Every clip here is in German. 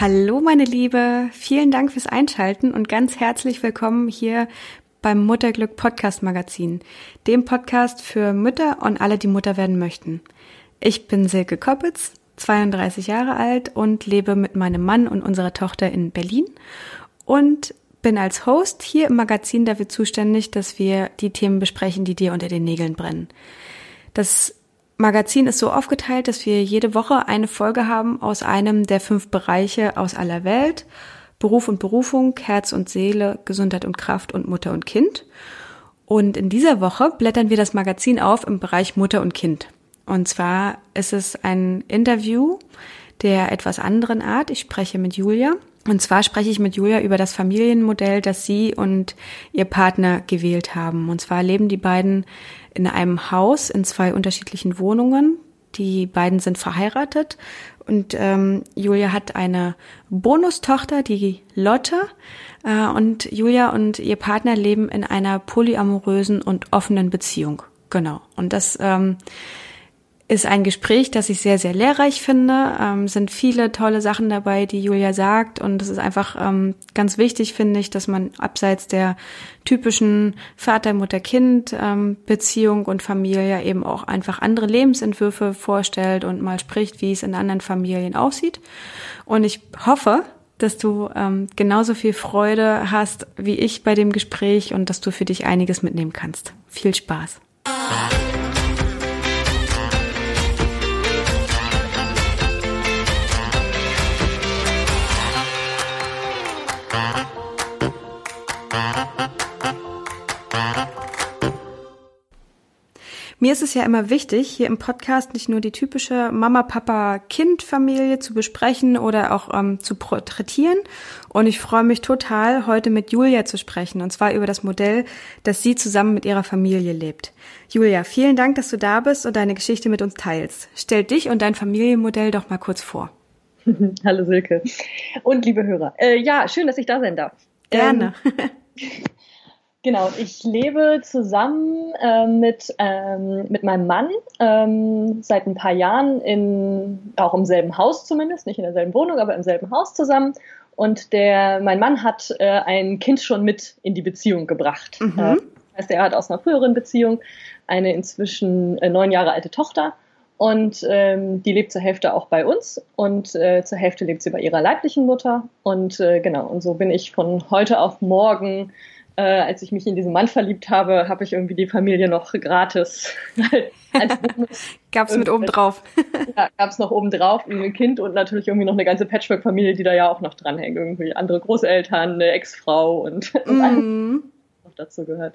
Hallo meine Liebe, vielen Dank fürs Einschalten und ganz herzlich willkommen hier beim Mutterglück Podcast Magazin, dem Podcast für Mütter und alle, die Mutter werden möchten. Ich bin Silke Koppitz, 32 Jahre alt und lebe mit meinem Mann und unserer Tochter in Berlin und bin als Host hier im Magazin dafür zuständig, dass wir die Themen besprechen, die dir unter den Nägeln brennen. Das Magazin ist so aufgeteilt, dass wir jede Woche eine Folge haben aus einem der fünf Bereiche aus aller Welt. Beruf und Berufung, Herz und Seele, Gesundheit und Kraft und Mutter und Kind. Und in dieser Woche blättern wir das Magazin auf im Bereich Mutter und Kind. Und zwar ist es ein Interview der etwas anderen Art. Ich spreche mit Julia. Und zwar spreche ich mit Julia über das Familienmodell, das sie und ihr Partner gewählt haben. Und zwar leben die beiden in einem Haus in zwei unterschiedlichen Wohnungen. Die beiden sind verheiratet und ähm, Julia hat eine Bonustochter, die Lotte. Äh, und Julia und ihr Partner leben in einer polyamorösen und offenen Beziehung. Genau. Und das ähm, ist ein Gespräch, das ich sehr, sehr lehrreich finde. Ähm, sind viele tolle Sachen dabei, die Julia sagt. Und es ist einfach ähm, ganz wichtig, finde ich, dass man abseits der typischen Vater, Mutter, Kind ähm, und Familie eben auch einfach andere Lebensentwürfe vorstellt und mal spricht, wie es in anderen Familien aussieht. Und ich hoffe, dass du ähm, genauso viel Freude hast wie ich bei dem Gespräch und dass du für dich einiges mitnehmen kannst. Viel Spaß. Mir ist es ja immer wichtig, hier im Podcast nicht nur die typische Mama-Papa-Kind-Familie zu besprechen oder auch ähm, zu porträtieren. Und ich freue mich total, heute mit Julia zu sprechen, und zwar über das Modell, das sie zusammen mit ihrer Familie lebt. Julia, vielen Dank, dass du da bist und deine Geschichte mit uns teilst. Stell dich und dein Familienmodell doch mal kurz vor. Hallo Silke und liebe Hörer. Äh, ja, schön, dass ich da sein darf. Gerne. Ähm, Genau, ich lebe zusammen äh, mit, ähm, mit meinem Mann ähm, seit ein paar Jahren in, auch im selben Haus zumindest, nicht in derselben Wohnung, aber im selben Haus zusammen. Und der, mein Mann hat äh, ein Kind schon mit in die Beziehung gebracht. Mhm. Äh, das heißt, er hat aus einer früheren Beziehung eine inzwischen äh, neun Jahre alte Tochter und ähm, die lebt zur Hälfte auch bei uns und äh, zur Hälfte lebt sie bei ihrer leiblichen Mutter. Und äh, genau, und so bin ich von heute auf morgen äh, als ich mich in diesen Mann verliebt habe, habe ich irgendwie die Familie noch gratis. gab's mit oben drauf. ja, gab's noch oben drauf ein Kind und natürlich irgendwie noch eine ganze Patchwork-Familie, die da ja auch noch dranhängt. Irgendwie andere Großeltern, eine Ex-Frau und, und mm. alles noch dazu gehört.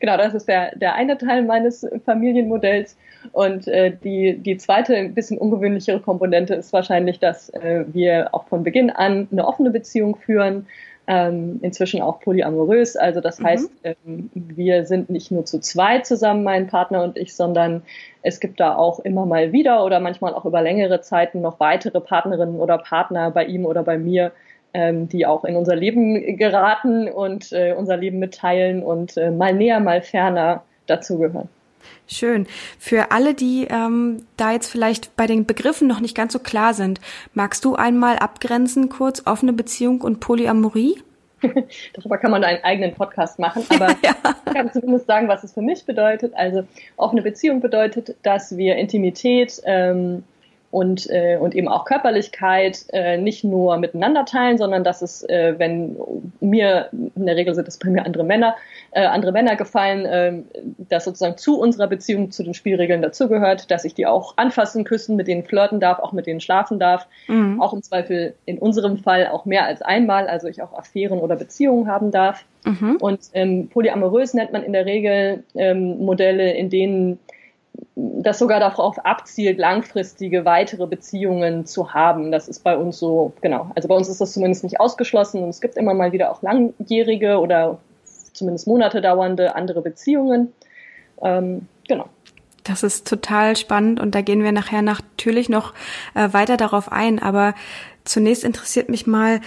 Genau, das ist der, der eine Teil meines Familienmodells. Und äh, die, die zweite, ein bisschen ungewöhnlichere Komponente ist wahrscheinlich, dass äh, wir auch von Beginn an eine offene Beziehung führen ähm, inzwischen auch polyamorös. Also das mhm. heißt, ähm, wir sind nicht nur zu zweit zusammen, mein Partner und ich, sondern es gibt da auch immer mal wieder oder manchmal auch über längere Zeiten noch weitere Partnerinnen oder Partner bei ihm oder bei mir, ähm, die auch in unser Leben geraten und äh, unser Leben mitteilen und äh, mal näher, mal ferner dazugehören. Schön. Für alle, die ähm, da jetzt vielleicht bei den Begriffen noch nicht ganz so klar sind, magst du einmal abgrenzen kurz offene Beziehung und Polyamorie? Darüber kann man einen eigenen Podcast machen, aber ja. ich kann zumindest sagen, was es für mich bedeutet. Also offene Beziehung bedeutet, dass wir Intimität ähm, und, äh, und eben auch Körperlichkeit äh, nicht nur miteinander teilen, sondern dass es, äh, wenn mir, in der Regel sind es bei mir andere Männer, äh, andere Männer gefallen, äh, dass sozusagen zu unserer Beziehung zu den Spielregeln dazugehört, dass ich die auch anfassen, küssen, mit denen flirten darf, auch mit denen schlafen darf, mhm. auch im Zweifel in unserem Fall auch mehr als einmal, also ich auch Affären oder Beziehungen haben darf. Mhm. Und ähm, polyamorös nennt man in der Regel ähm, Modelle, in denen das sogar darauf abzielt, langfristige weitere Beziehungen zu haben. Das ist bei uns so, genau. Also bei uns ist das zumindest nicht ausgeschlossen und es gibt immer mal wieder auch langjährige oder zumindest Monate dauernde andere Beziehungen. Ähm, genau. Das ist total spannend und da gehen wir nachher natürlich noch äh, weiter darauf ein. Aber zunächst interessiert mich mal,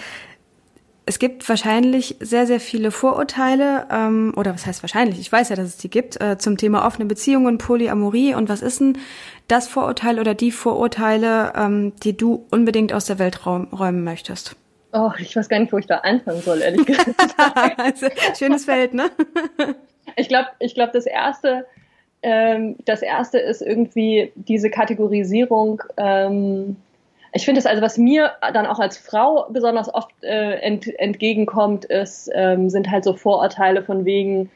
es gibt wahrscheinlich sehr, sehr viele Vorurteile, ähm, oder was heißt wahrscheinlich, ich weiß ja, dass es die gibt, äh, zum Thema offene Beziehungen, Polyamorie und was ist denn das Vorurteil oder die Vorurteile, ähm, die du unbedingt aus der Welt räumen möchtest? Oh, ich weiß gar nicht, wo ich da anfangen soll, ehrlich gesagt. also, schönes Feld, ne? ich glaube, ich glaube, das erste, ähm, das erste ist irgendwie diese Kategorisierung, ähm, ich finde es also, was mir dann auch als Frau besonders oft äh, ent, entgegenkommt, ist, ähm, sind halt so Vorurteile von wegen,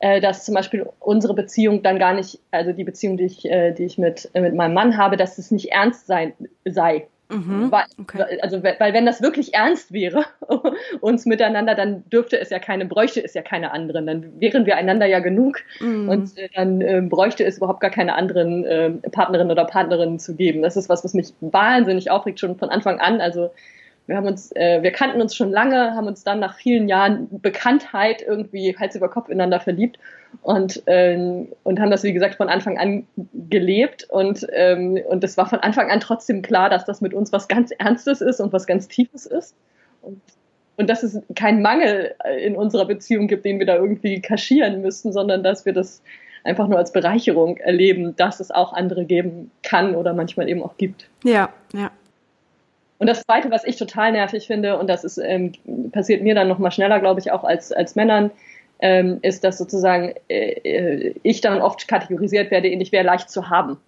äh, dass zum Beispiel unsere Beziehung dann gar nicht, also die Beziehung, die ich, äh, die ich mit, äh, mit meinem Mann habe, dass es nicht ernst sein sei. Mhm, weil, okay. Also weil wenn das wirklich ernst wäre, uns miteinander, dann dürfte es ja keine, bräuchte es ja keine anderen. Dann wären wir einander ja genug mhm. und äh, dann äh, bräuchte es überhaupt gar keine anderen äh, Partnerinnen oder Partnerinnen zu geben. Das ist was, was mich wahnsinnig aufregt, schon von Anfang an. Also wir haben uns, äh, wir kannten uns schon lange, haben uns dann nach vielen Jahren Bekanntheit irgendwie Hals über Kopf ineinander verliebt und, ähm, und haben das, wie gesagt, von Anfang an gelebt. Und, ähm, und es war von Anfang an trotzdem klar, dass das mit uns was ganz Ernstes ist und was ganz Tiefes ist. Und, und dass es keinen Mangel in unserer Beziehung gibt, den wir da irgendwie kaschieren müssten, sondern dass wir das einfach nur als Bereicherung erleben, dass es auch andere geben kann oder manchmal eben auch gibt. Ja, ja. Und das Zweite, was ich total nervig finde, und das ist, ähm, passiert mir dann noch mal schneller, glaube ich, auch als, als Männern, ähm, ist, dass sozusagen äh, äh, ich dann oft kategorisiert werde in ich wäre leicht zu haben.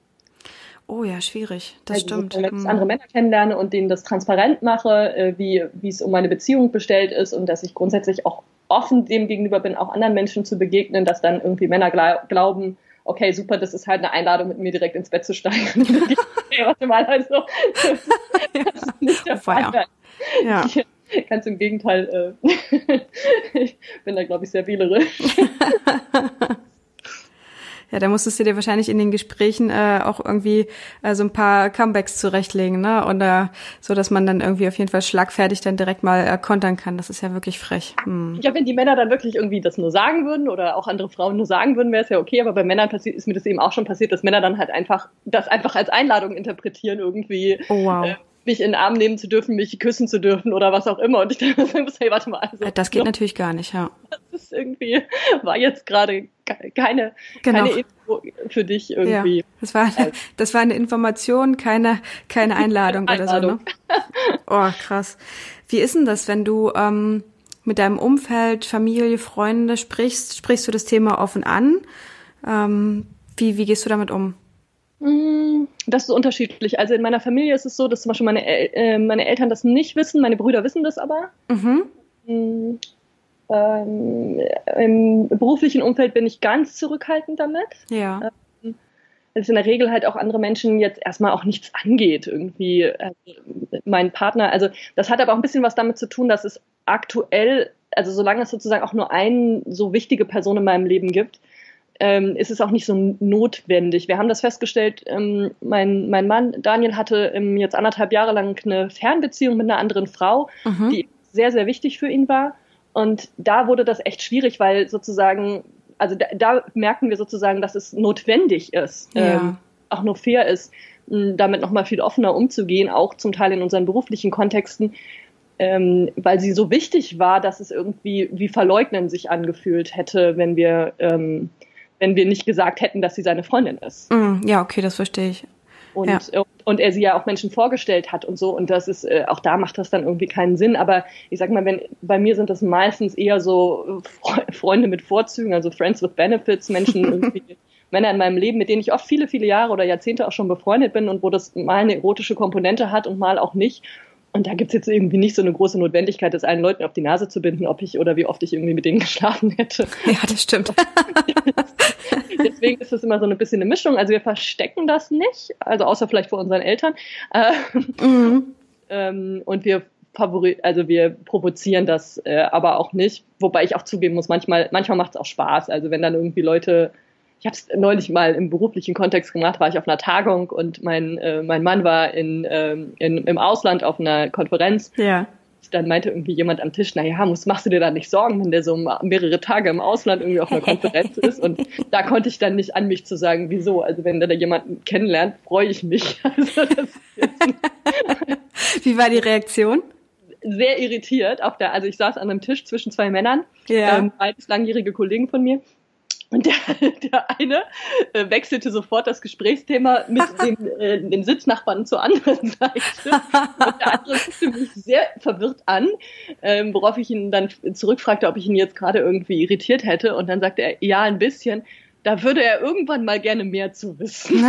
Oh ja, schwierig. Das also, stimmt. Wenn ich hm. andere Männer kennenlerne und denen das transparent mache, äh, wie, wie es um meine Beziehung bestellt ist und dass ich grundsätzlich auch offen dem gegenüber bin, auch anderen Menschen zu begegnen, dass dann irgendwie Männer glauben, okay, super, das ist halt eine Einladung, mit mir direkt ins Bett zu steigen. warte mal, also, das ist nicht der Fall. Ja. Ganz im Gegenteil, äh, ich bin da, glaube ich, sehr wählerisch. Ja, da musstest du dir wahrscheinlich in den Gesprächen äh, auch irgendwie äh, so ein paar Comebacks zurechtlegen, ne? Oder so, dass man dann irgendwie auf jeden Fall schlagfertig dann direkt mal äh, kontern kann. Das ist ja wirklich frech. Hm. Ja, wenn die Männer dann wirklich irgendwie das nur sagen würden oder auch andere Frauen nur sagen würden, wäre es ja okay. Aber bei Männern passiert, ist mir das eben auch schon passiert, dass Männer dann halt einfach das einfach als Einladung interpretieren irgendwie. Oh, wow. Äh, mich in den Arm nehmen zu dürfen, mich küssen zu dürfen oder was auch immer. Und ich dachte, hey, warte mal. Also, das geht natürlich gar nicht, ja. Das ist irgendwie, war jetzt gerade keine, genau. keine Info für dich irgendwie. Ja, das war, eine, das war eine Information, keine, keine Einladung, Einladung. oder so, ne? Oh, krass. Wie ist denn das, wenn du ähm, mit deinem Umfeld, Familie, Freunde sprichst? Sprichst du das Thema offen an? Ähm, wie, wie gehst du damit um? Mm, das ist unterschiedlich. Also in meiner Familie ist es so, dass zum Beispiel meine, El äh, meine Eltern das nicht wissen, meine Brüder wissen das aber. Mhm. Mm, ähm, Im beruflichen Umfeld bin ich ganz zurückhaltend damit. Ja. Ähm, es in der Regel halt auch andere Menschen jetzt erstmal auch nichts angeht, irgendwie also mein Partner. Also das hat aber auch ein bisschen was damit zu tun, dass es aktuell, also solange es sozusagen auch nur eine so wichtige Person in meinem Leben gibt, ähm, ist es auch nicht so notwendig. Wir haben das festgestellt, ähm, mein, mein Mann Daniel hatte ähm, jetzt anderthalb Jahre lang eine Fernbeziehung mit einer anderen Frau, mhm. die sehr, sehr wichtig für ihn war. Und da wurde das echt schwierig, weil sozusagen, also da, da merken wir sozusagen, dass es notwendig ist, ja. ähm, auch nur fair ist, damit nochmal viel offener umzugehen, auch zum Teil in unseren beruflichen Kontexten, ähm, weil sie so wichtig war, dass es irgendwie wie verleugnen sich angefühlt hätte, wenn wir ähm, wenn wir nicht gesagt hätten, dass sie seine Freundin ist. Mm, ja, okay, das verstehe ich. Und, ja. und er sie ja auch Menschen vorgestellt hat und so. Und das ist, äh, auch da macht das dann irgendwie keinen Sinn. Aber ich sag mal, wenn, bei mir sind das meistens eher so Freunde mit Vorzügen, also Friends with Benefits, Menschen irgendwie, Männer in meinem Leben, mit denen ich oft viele, viele Jahre oder Jahrzehnte auch schon befreundet bin und wo das mal eine erotische Komponente hat und mal auch nicht. Und da gibt's jetzt irgendwie nicht so eine große Notwendigkeit, das allen Leuten auf die Nase zu binden, ob ich oder wie oft ich irgendwie mit denen geschlafen hätte. Ja, das stimmt. Deswegen ist es immer so ein bisschen eine Mischung. Also wir verstecken das nicht, also außer vielleicht vor unseren Eltern. Mhm. Ähm, und wir also wir provozieren das äh, aber auch nicht. Wobei ich auch zugeben muss, manchmal, manchmal macht es auch Spaß. Also wenn dann irgendwie Leute ich habe es neulich mal im beruflichen Kontext gemacht, war ich auf einer Tagung und mein, äh, mein Mann war in, ähm, in, im Ausland auf einer Konferenz. Ja. Dann meinte irgendwie jemand am Tisch, na ja, muss, machst du dir da nicht Sorgen, wenn der so mehrere Tage im Ausland irgendwie auf einer Konferenz ist. Und da konnte ich dann nicht an mich zu sagen, wieso. Also wenn da jemanden kennenlernt, freue ich mich. Also Wie war die Reaktion? sehr irritiert. Auf der, also ich saß an einem Tisch zwischen zwei Männern, ja. ähm, beides langjährige Kollegen von mir. Und der, der eine äh, wechselte sofort das Gesprächsthema mit dem, äh, dem Sitznachbarn zur anderen Seite. Und der andere guckte mich sehr verwirrt an, ähm, worauf ich ihn dann zurückfragte, ob ich ihn jetzt gerade irgendwie irritiert hätte. Und dann sagte er, ja, ein bisschen. Da würde er irgendwann mal gerne mehr zu wissen.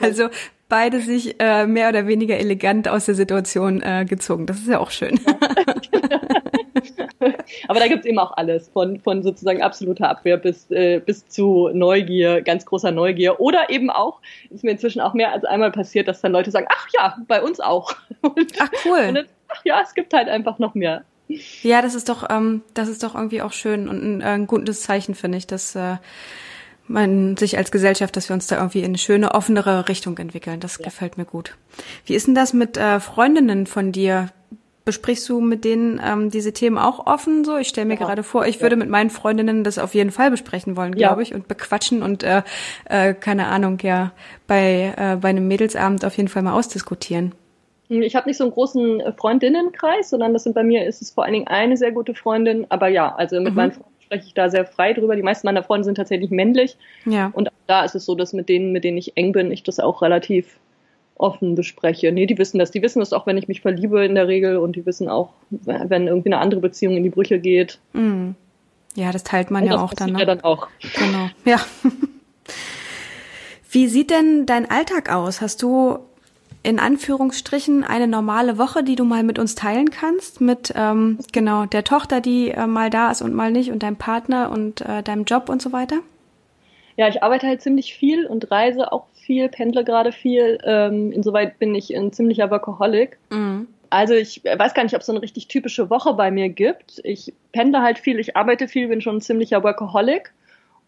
also beide sich äh, mehr oder weniger elegant aus der Situation äh, gezogen. Das ist ja auch schön. Aber da gibt's eben auch alles, von, von sozusagen absoluter Abwehr bis, äh, bis zu Neugier, ganz großer Neugier. Oder eben auch, ist mir inzwischen auch mehr als einmal passiert, dass dann Leute sagen, ach ja, bei uns auch. Und, ach cool. Dann, ach ja, es gibt halt einfach noch mehr. Ja, das ist doch, ähm, das ist doch irgendwie auch schön und ein, äh, ein gutes Zeichen, finde ich, dass äh, man sich als Gesellschaft, dass wir uns da irgendwie in eine schöne, offenere Richtung entwickeln. Das ja. gefällt mir gut. Wie ist denn das mit äh, Freundinnen von dir? Besprichst du mit denen ähm, diese Themen auch offen so? Ich stelle mir ja. gerade vor, ich ja. würde mit meinen Freundinnen das auf jeden Fall besprechen wollen, glaube ich, und bequatschen und äh, äh, keine Ahnung, ja, bei, äh, bei einem Mädelsabend auf jeden Fall mal ausdiskutieren. Ich habe nicht so einen großen Freundinnenkreis, sondern das sind bei mir ist es vor allen Dingen eine sehr gute Freundin. Aber ja, also mit mhm. meinen Freunden spreche ich da sehr frei drüber. Die meisten meiner Freunde sind tatsächlich männlich. Ja. Und da ist es so, dass mit denen, mit denen ich eng bin, ich das auch relativ offen bespreche. Nee, die wissen das. Die wissen das auch, wenn ich mich verliebe in der Regel und die wissen auch, wenn irgendwie eine andere Beziehung in die Brüche geht. Mm. Ja, das teilt man und ja auch dann. Ne? Ja, dann auch. Genau. Ja. Wie sieht denn dein Alltag aus? Hast du in Anführungsstrichen eine normale Woche, die du mal mit uns teilen kannst, mit ähm, genau der Tochter, die äh, mal da ist und mal nicht und deinem Partner und äh, deinem Job und so weiter? Ja, ich arbeite halt ziemlich viel und reise auch viel, pendle gerade viel. Ähm, insoweit bin ich ein ziemlicher Workaholic. Mhm. Also ich weiß gar nicht, ob es so eine richtig typische Woche bei mir gibt. Ich pendle halt viel, ich arbeite viel, bin schon ein ziemlicher Workaholic.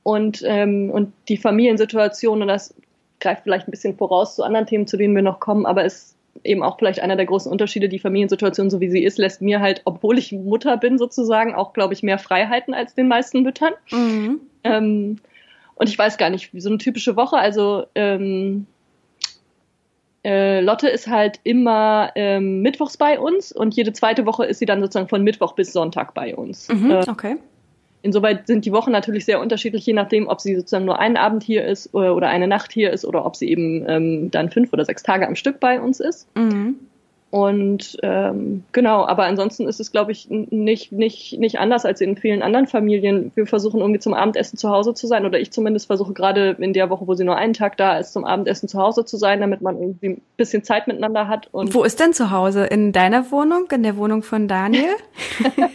Und, ähm, und die Familiensituation, und das greift vielleicht ein bisschen voraus zu anderen Themen, zu denen wir noch kommen, aber ist eben auch vielleicht einer der großen Unterschiede. Die Familiensituation, so wie sie ist, lässt mir halt, obwohl ich Mutter bin sozusagen, auch, glaube ich, mehr Freiheiten als den meisten Müttern. Mhm. Ähm, und ich weiß gar nicht, so eine typische Woche, also ähm, äh, Lotte ist halt immer ähm, mittwochs bei uns und jede zweite Woche ist sie dann sozusagen von Mittwoch bis Sonntag bei uns. Mhm, äh, okay. Insoweit sind die Wochen natürlich sehr unterschiedlich, je nachdem, ob sie sozusagen nur einen Abend hier ist oder, oder eine Nacht hier ist oder ob sie eben ähm, dann fünf oder sechs Tage am Stück bei uns ist. Mhm. Und ähm, genau, aber ansonsten ist es, glaube ich, nicht, nicht, nicht anders als in vielen anderen Familien. Wir versuchen irgendwie zum Abendessen zu Hause zu sein, oder ich zumindest versuche gerade in der Woche, wo sie nur einen Tag da ist, zum Abendessen zu Hause zu sein, damit man irgendwie ein bisschen Zeit miteinander hat. Und wo ist denn zu Hause? In deiner Wohnung? In der Wohnung von Daniel?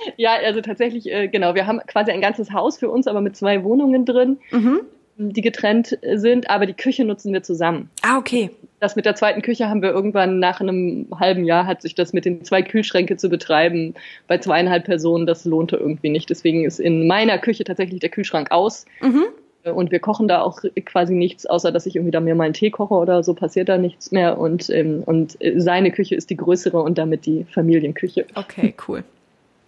Ja, also tatsächlich, äh, genau. Wir haben quasi ein ganzes Haus für uns, aber mit zwei Wohnungen drin, mhm. Die getrennt sind, aber die Küche nutzen wir zusammen. Ah, okay. Das mit der zweiten Küche haben wir irgendwann nach einem halben Jahr hat sich das mit den zwei Kühlschränke zu betreiben bei zweieinhalb Personen, das lohnte irgendwie nicht. Deswegen ist in meiner Küche tatsächlich der Kühlschrank aus. Mhm. Und wir kochen da auch quasi nichts, außer dass ich irgendwie da mir mal einen Tee koche oder so, passiert da nichts mehr. Und, ähm, und seine Küche ist die größere und damit die Familienküche. Okay, cool.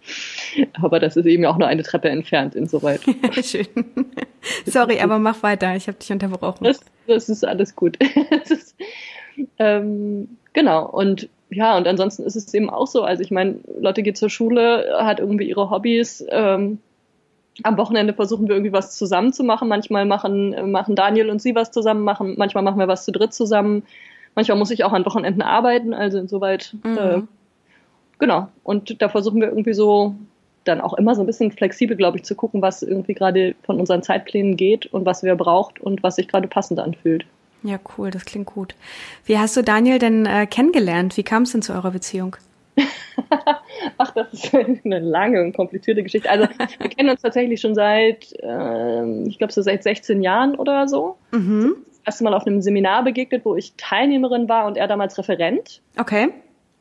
Aber das ist eben auch nur eine Treppe entfernt, insoweit. Schön. Sorry, aber mach weiter. Ich habe dich unterbrochen. Das, das ist alles gut. ist, ähm, genau. Und ja, und ansonsten ist es eben auch so. Also ich meine, Lotte geht zur Schule, hat irgendwie ihre Hobbys. Ähm, am Wochenende versuchen wir irgendwie was zusammen zu machen. Manchmal machen, machen Daniel und sie was zusammen machen. Manchmal machen wir was zu dritt zusammen. Manchmal muss ich auch an Wochenenden arbeiten. Also insoweit mhm. äh, genau. Und da versuchen wir irgendwie so dann auch immer so ein bisschen flexibel, glaube ich, zu gucken, was irgendwie gerade von unseren Zeitplänen geht und was wir braucht und was sich gerade passend anfühlt. Ja, cool, das klingt gut. Wie hast du Daniel denn äh, kennengelernt? Wie kam es denn zu eurer Beziehung? Ach, das ist eine lange und komplizierte Geschichte. Also wir kennen uns tatsächlich schon seit, äh, ich glaube so seit 16 Jahren oder so. Mhm. Das erste Mal auf einem Seminar begegnet, wo ich Teilnehmerin war und er damals Referent. Okay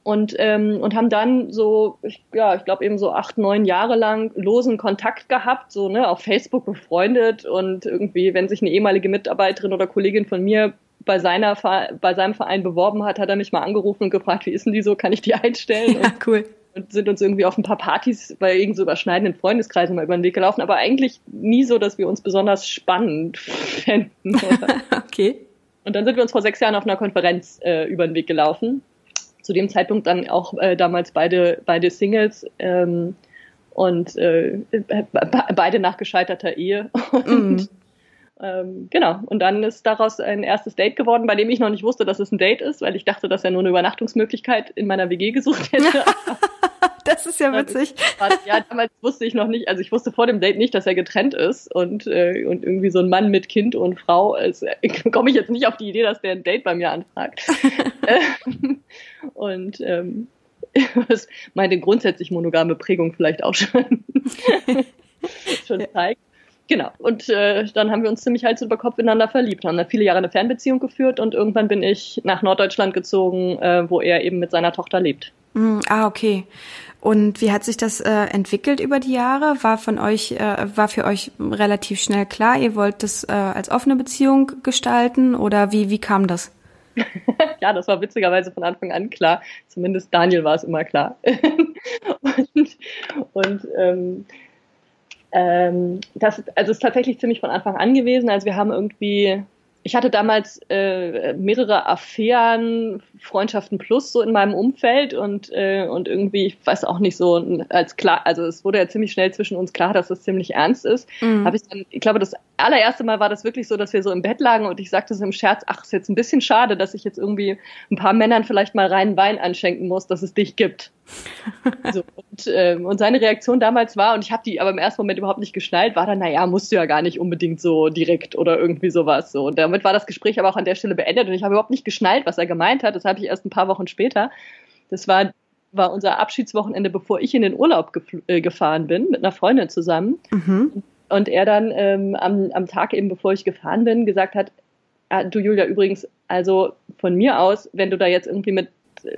und ähm, und haben dann so ich, ja ich glaube eben so acht neun Jahre lang losen Kontakt gehabt so ne auf Facebook befreundet und irgendwie wenn sich eine ehemalige Mitarbeiterin oder Kollegin von mir bei seiner bei seinem Verein beworben hat hat er mich mal angerufen und gefragt wie ist denn die so? Kann ich die einstellen? Ja, cool. und sind uns irgendwie auf ein paar Partys bei irgend so überschneidenden Freundeskreisen mal über den Weg gelaufen aber eigentlich nie so dass wir uns besonders spannend fänden. Okay. Und dann sind wir uns vor sechs Jahren auf einer Konferenz äh, über den Weg gelaufen zu dem Zeitpunkt dann auch äh, damals beide, beide Singles ähm, und äh, beide nach gescheiterter Ehe. Und, mm. ähm, genau, und dann ist daraus ein erstes Date geworden, bei dem ich noch nicht wusste, dass es ein Date ist, weil ich dachte, dass er nur eine Übernachtungsmöglichkeit in meiner WG gesucht hätte. das ist ja witzig. Ja, damals wusste ich noch nicht, also ich wusste vor dem Date nicht, dass er getrennt ist und, äh, und irgendwie so ein Mann mit Kind und Frau, also, komme ich jetzt nicht auf die Idee, dass der ein Date bei mir anfragt. und ähm, meine grundsätzlich monogame Prägung vielleicht auch schon, schon zeigt. Genau. Und äh, dann haben wir uns ziemlich Hals über Kopf ineinander verliebt, haben dann viele Jahre eine Fernbeziehung geführt und irgendwann bin ich nach Norddeutschland gezogen, äh, wo er eben mit seiner Tochter lebt. Mm, ah, okay. Und wie hat sich das äh, entwickelt über die Jahre? War von euch, äh, war für euch relativ schnell klar, ihr wollt das äh, als offene Beziehung gestalten oder wie, wie kam das? ja, das war witzigerweise von Anfang an klar. Zumindest Daniel war es immer klar. und und ähm, ähm, das also ist tatsächlich ziemlich von Anfang an gewesen. Also wir haben irgendwie ich hatte damals äh, mehrere Affären, Freundschaften plus so in meinem Umfeld und äh, und irgendwie, ich weiß auch nicht so als klar, also es wurde ja ziemlich schnell zwischen uns klar, dass es ziemlich ernst ist. Mhm. Habe ich dann, ich glaube, das allererste Mal war das wirklich so, dass wir so im Bett lagen und ich sagte so im Scherz, ach, ist jetzt ein bisschen schade, dass ich jetzt irgendwie ein paar Männern vielleicht mal reinen Wein anschenken muss, dass es dich gibt. So, und, äh, und seine Reaktion damals war, und ich habe die aber im ersten Moment überhaupt nicht geschnallt, war dann, naja, musst du ja gar nicht unbedingt so direkt oder irgendwie sowas. So. Und damit war das Gespräch aber auch an der Stelle beendet und ich habe überhaupt nicht geschnallt, was er gemeint hat. Das habe ich erst ein paar Wochen später. Das war, war unser Abschiedswochenende, bevor ich in den Urlaub äh, gefahren bin, mit einer Freundin zusammen. Mhm. Und er dann ähm, am, am Tag eben, bevor ich gefahren bin, gesagt hat, ah, du Julia, übrigens, also von mir aus, wenn du da jetzt irgendwie mit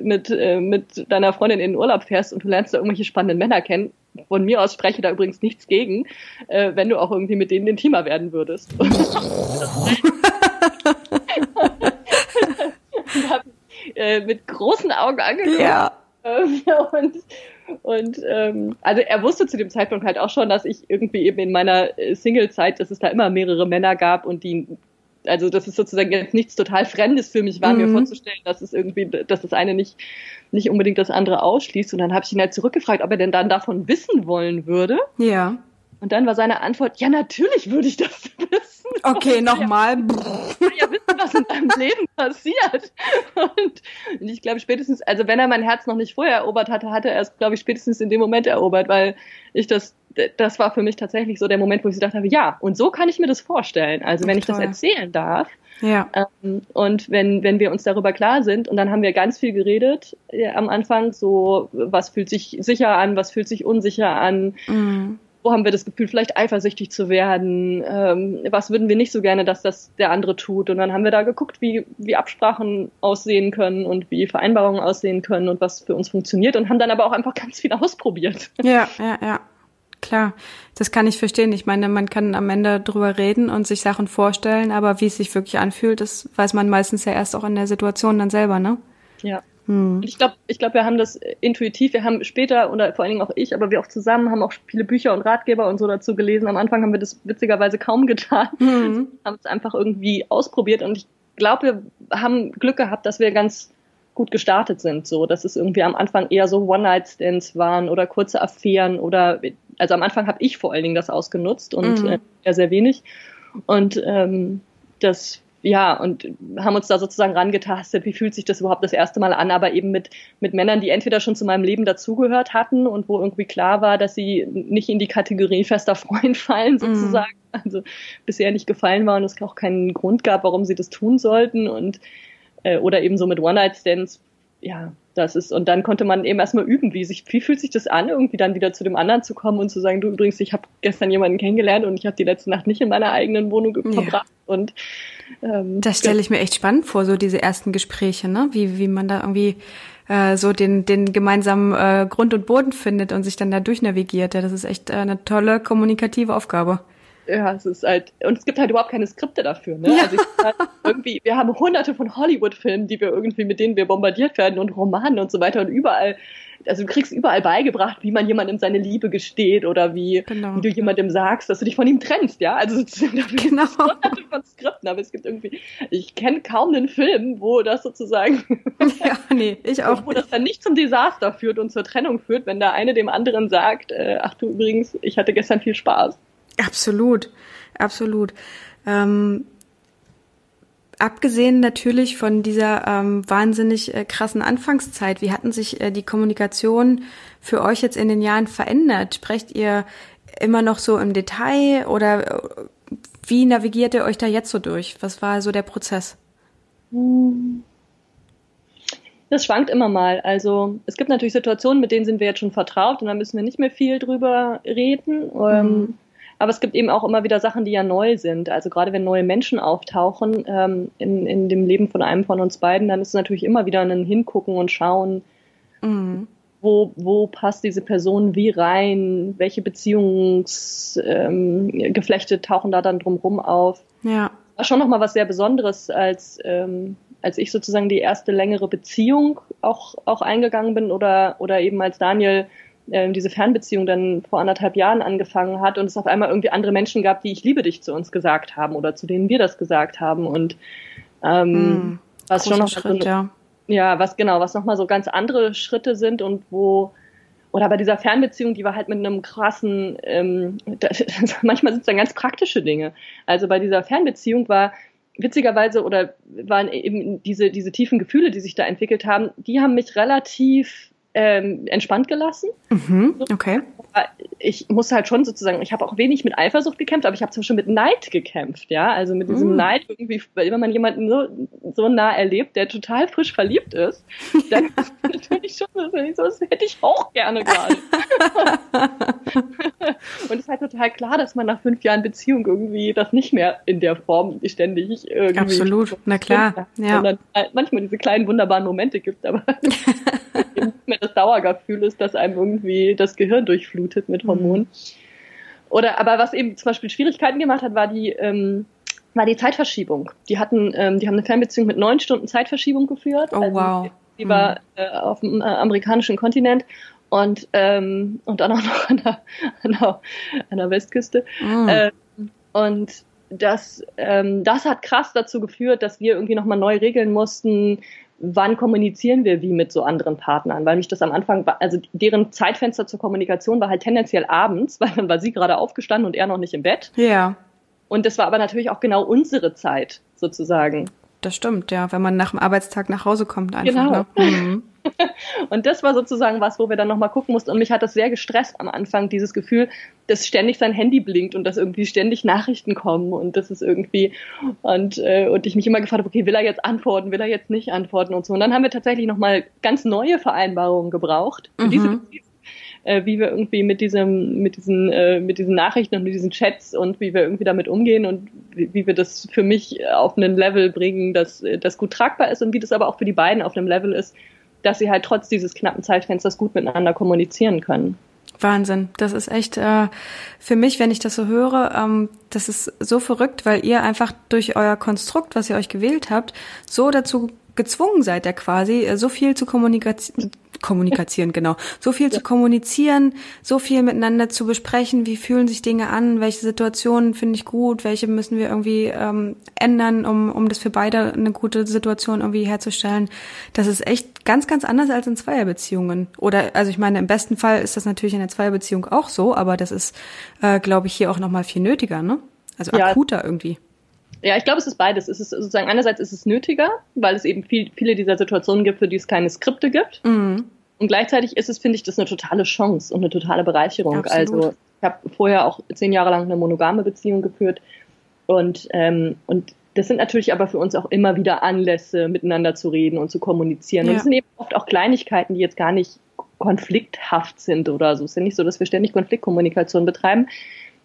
mit, äh, mit deiner Freundin in den Urlaub fährst und du lernst da irgendwelche spannenden Männer kennen, von mir aus spreche da übrigens nichts gegen, äh, wenn du auch irgendwie mit denen intimer werden würdest. und hab, äh, mit großen Augen angeguckt. Ja. und und ähm, also er wusste zu dem Zeitpunkt halt auch schon, dass ich irgendwie eben in meiner Single-Zeit, dass es da immer mehrere Männer gab und die also das ist sozusagen jetzt nichts total Fremdes für mich war, mhm. mir vorzustellen, dass es irgendwie, dass das eine nicht, nicht unbedingt das andere ausschließt. Und dann habe ich ihn halt zurückgefragt, ob er denn dann davon wissen wollen würde. Ja. Und dann war seine Antwort, ja, natürlich würde ich das wissen. Okay, nochmal. Ja, ja wissen, was in deinem Leben passiert. Und, und ich glaube spätestens, also wenn er mein Herz noch nicht vorher erobert hatte, hatte er es, glaube ich, spätestens in dem Moment erobert, weil ich das, das war für mich tatsächlich so der Moment, wo ich gedacht habe, ja, und so kann ich mir das vorstellen. Also wenn ich das erzählen darf, ja. Ähm, und wenn, wenn wir uns darüber klar sind, und dann haben wir ganz viel geredet äh, am Anfang, so was fühlt sich sicher an, was fühlt sich unsicher an, mhm wo haben wir das Gefühl, vielleicht eifersüchtig zu werden, ähm, was würden wir nicht so gerne, dass das der andere tut. Und dann haben wir da geguckt, wie, wie Absprachen aussehen können und wie Vereinbarungen aussehen können und was für uns funktioniert und haben dann aber auch einfach ganz viel ausprobiert. Ja, ja, ja. Klar, das kann ich verstehen. Ich meine, man kann am Ende drüber reden und sich Sachen vorstellen, aber wie es sich wirklich anfühlt, das weiß man meistens ja erst auch in der Situation dann selber, ne? Ja, hm. Ich glaube, ich glaube, wir haben das intuitiv. Wir haben später oder vor allen Dingen auch ich, aber wir auch zusammen haben auch viele Bücher und Ratgeber und so dazu gelesen. Am Anfang haben wir das witzigerweise kaum getan. Hm. haben es einfach irgendwie ausprobiert und ich glaube, wir haben Glück gehabt, dass wir ganz gut gestartet sind. So, dass es irgendwie am Anfang eher so One-Night-Stands waren oder kurze Affären oder also am Anfang habe ich vor allen Dingen das ausgenutzt und mhm. äh, sehr wenig. Und ähm, das ja, und haben uns da sozusagen rangetastet, wie fühlt sich das überhaupt das erste Mal an, aber eben mit, mit Männern, die entweder schon zu meinem Leben dazugehört hatten und wo irgendwie klar war, dass sie nicht in die Kategorie fester Freund fallen, mhm. sozusagen. Mhm. Also bisher nicht gefallen waren und es auch keinen Grund gab, warum sie das tun sollten und äh, oder eben so mit One-Night-Stands, ja, das ist, und dann konnte man eben erstmal üben, wie sich, wie fühlt sich das an, irgendwie dann wieder zu dem anderen zu kommen und zu sagen, du übrigens, ich habe gestern jemanden kennengelernt und ich habe die letzte Nacht nicht in meiner eigenen Wohnung ja. verbracht. Und ähm, das stelle ich mir echt spannend vor, so diese ersten Gespräche, ne? Wie, wie man da irgendwie äh, so den, den gemeinsamen äh, Grund und Boden findet und sich dann da durchnavigiert. Ja, das ist echt äh, eine tolle kommunikative Aufgabe. Ja, es ist halt, und es gibt halt überhaupt keine Skripte dafür, ne? Ja. Also halt irgendwie, wir haben hunderte von Hollywood-Filmen, die wir irgendwie, mit denen wir bombardiert werden und Romanen und so weiter und überall also du kriegst überall beigebracht, wie man jemandem seine Liebe gesteht oder wie, genau. wie du jemandem sagst, dass du dich von ihm trennst, ja. Also dafür genau. von Skripten, aber es gibt irgendwie, ich kenne kaum einen Film, wo das sozusagen, ja, nee, ich auch wo das dann nicht zum Desaster führt und zur Trennung führt, wenn der eine dem anderen sagt, äh, ach du übrigens, ich hatte gestern viel Spaß. Absolut, absolut. Ähm, abgesehen natürlich von dieser ähm, wahnsinnig äh, krassen Anfangszeit, wie hatten sich äh, die Kommunikation für euch jetzt in den Jahren verändert? Sprecht ihr immer noch so im Detail oder äh, wie navigiert ihr euch da jetzt so durch? Was war so der Prozess? Das schwankt immer mal. Also es gibt natürlich Situationen, mit denen sind wir jetzt schon vertraut und da müssen wir nicht mehr viel drüber reden. Ähm, mhm. Aber es gibt eben auch immer wieder Sachen, die ja neu sind. Also gerade wenn neue Menschen auftauchen ähm, in, in dem Leben von einem von uns beiden, dann ist es natürlich immer wieder ein Hingucken und Schauen, mhm. wo, wo passt diese Person wie rein, welche Beziehungsgeflechte ähm, tauchen da dann drumherum auf. Ja. War schon nochmal was sehr Besonderes, als, ähm, als ich sozusagen die erste längere Beziehung auch, auch eingegangen bin oder, oder eben als Daniel äh, diese Fernbeziehung dann vor anderthalb Jahren angefangen hat und es auf einmal irgendwie andere Menschen gab, die ich liebe dich zu uns gesagt haben oder zu denen wir das gesagt haben und ähm, mm, was schon noch Schritt, so, ja. ja, was genau, was nochmal so ganz andere Schritte sind und wo oder bei dieser Fernbeziehung, die war halt mit einem krassen, ähm, da, manchmal sind es dann ganz praktische Dinge. Also bei dieser Fernbeziehung war witzigerweise oder waren eben diese, diese tiefen Gefühle, die sich da entwickelt haben, die haben mich relativ ähm, entspannt gelassen. Mhm, okay. Ich muss halt schon sozusagen, ich habe auch wenig mit Eifersucht gekämpft, aber ich habe zum Beispiel mit Neid gekämpft, ja. Also mit diesem mhm. Neid irgendwie, weil wenn man jemanden so, so nah erlebt, der total frisch verliebt ist, dann ist natürlich schon so, das hätte ich auch gerne gerade. Und es ist halt total klar, dass man nach fünf Jahren Beziehung irgendwie das nicht mehr in der Form ständig irgendwie. Absolut, na klar. Ja. Sondern halt manchmal diese kleinen wunderbaren Momente gibt, aber das Dauergefühl ist, dass einem irgendwie das Gehirn durchflutet mit Hormonen. Mhm. Oder aber was eben zum Beispiel Schwierigkeiten gemacht hat, war die ähm, war die Zeitverschiebung. Die hatten, ähm, die haben eine Fernbeziehung mit neun Stunden Zeitverschiebung geführt. Oh also, wow. Die war mhm. äh, auf dem äh, amerikanischen Kontinent und ähm, und dann auch noch an der, an der, an der Westküste. Mhm. Äh, und das, ähm, das hat krass dazu geführt, dass wir irgendwie nochmal neu regeln mussten, wann kommunizieren wir wie mit so anderen Partnern, weil mich das am Anfang, also deren Zeitfenster zur Kommunikation war halt tendenziell abends, weil dann war sie gerade aufgestanden und er noch nicht im Bett. Ja. Und das war aber natürlich auch genau unsere Zeit sozusagen. Das stimmt, ja, wenn man nach dem Arbeitstag nach Hause kommt einfach. Genau. Ne? Mhm. und das war sozusagen was, wo wir dann nochmal gucken mussten. Und mich hat das sehr gestresst am Anfang, dieses Gefühl, dass ständig sein Handy blinkt und dass irgendwie ständig Nachrichten kommen und das ist irgendwie und äh, und ich mich immer gefragt habe, okay, will er jetzt antworten, will er jetzt nicht antworten und so. Und dann haben wir tatsächlich nochmal ganz neue Vereinbarungen gebraucht für mhm. diese Beziehung äh, wie wir irgendwie mit diesem, mit diesen, äh, mit diesen Nachrichten und mit diesen Chats und wie wir irgendwie damit umgehen und wie, wie wir das für mich auf einen Level bringen, dass das gut tragbar ist und wie das aber auch für die beiden auf einem Level ist, dass sie halt trotz dieses knappen Zeitfensters gut miteinander kommunizieren können. Wahnsinn. Das ist echt äh, für mich, wenn ich das so höre, ähm, das ist so verrückt, weil ihr einfach durch euer Konstrukt, was ihr euch gewählt habt, so dazu gezwungen seid, ja quasi, äh, so viel zu kommunizieren kommunizieren, genau. So viel ja. zu kommunizieren, so viel miteinander zu besprechen, wie fühlen sich Dinge an, welche Situationen finde ich gut, welche müssen wir irgendwie ähm, ändern, um, um das für beide eine gute Situation irgendwie herzustellen. Das ist echt ganz, ganz anders als in Zweierbeziehungen. Oder, also ich meine, im besten Fall ist das natürlich in der Zweierbeziehung auch so, aber das ist, äh, glaube ich, hier auch nochmal viel nötiger, ne? Also ja. akuter irgendwie. Ja, ich glaube, es ist beides. Es ist sozusagen einerseits ist es nötiger, weil es eben viel, viele dieser Situationen gibt, für die es keine Skripte gibt. Mhm. Und gleichzeitig ist es, finde ich, das eine totale Chance und eine totale Bereicherung. Absolut. Also ich habe vorher auch zehn Jahre lang eine monogame Beziehung geführt und ähm, und das sind natürlich aber für uns auch immer wieder Anlässe, miteinander zu reden und zu kommunizieren. Ja. Und es sind eben oft auch Kleinigkeiten, die jetzt gar nicht konflikthaft sind oder so. Es ist ja nicht so, dass wir ständig Konfliktkommunikation betreiben,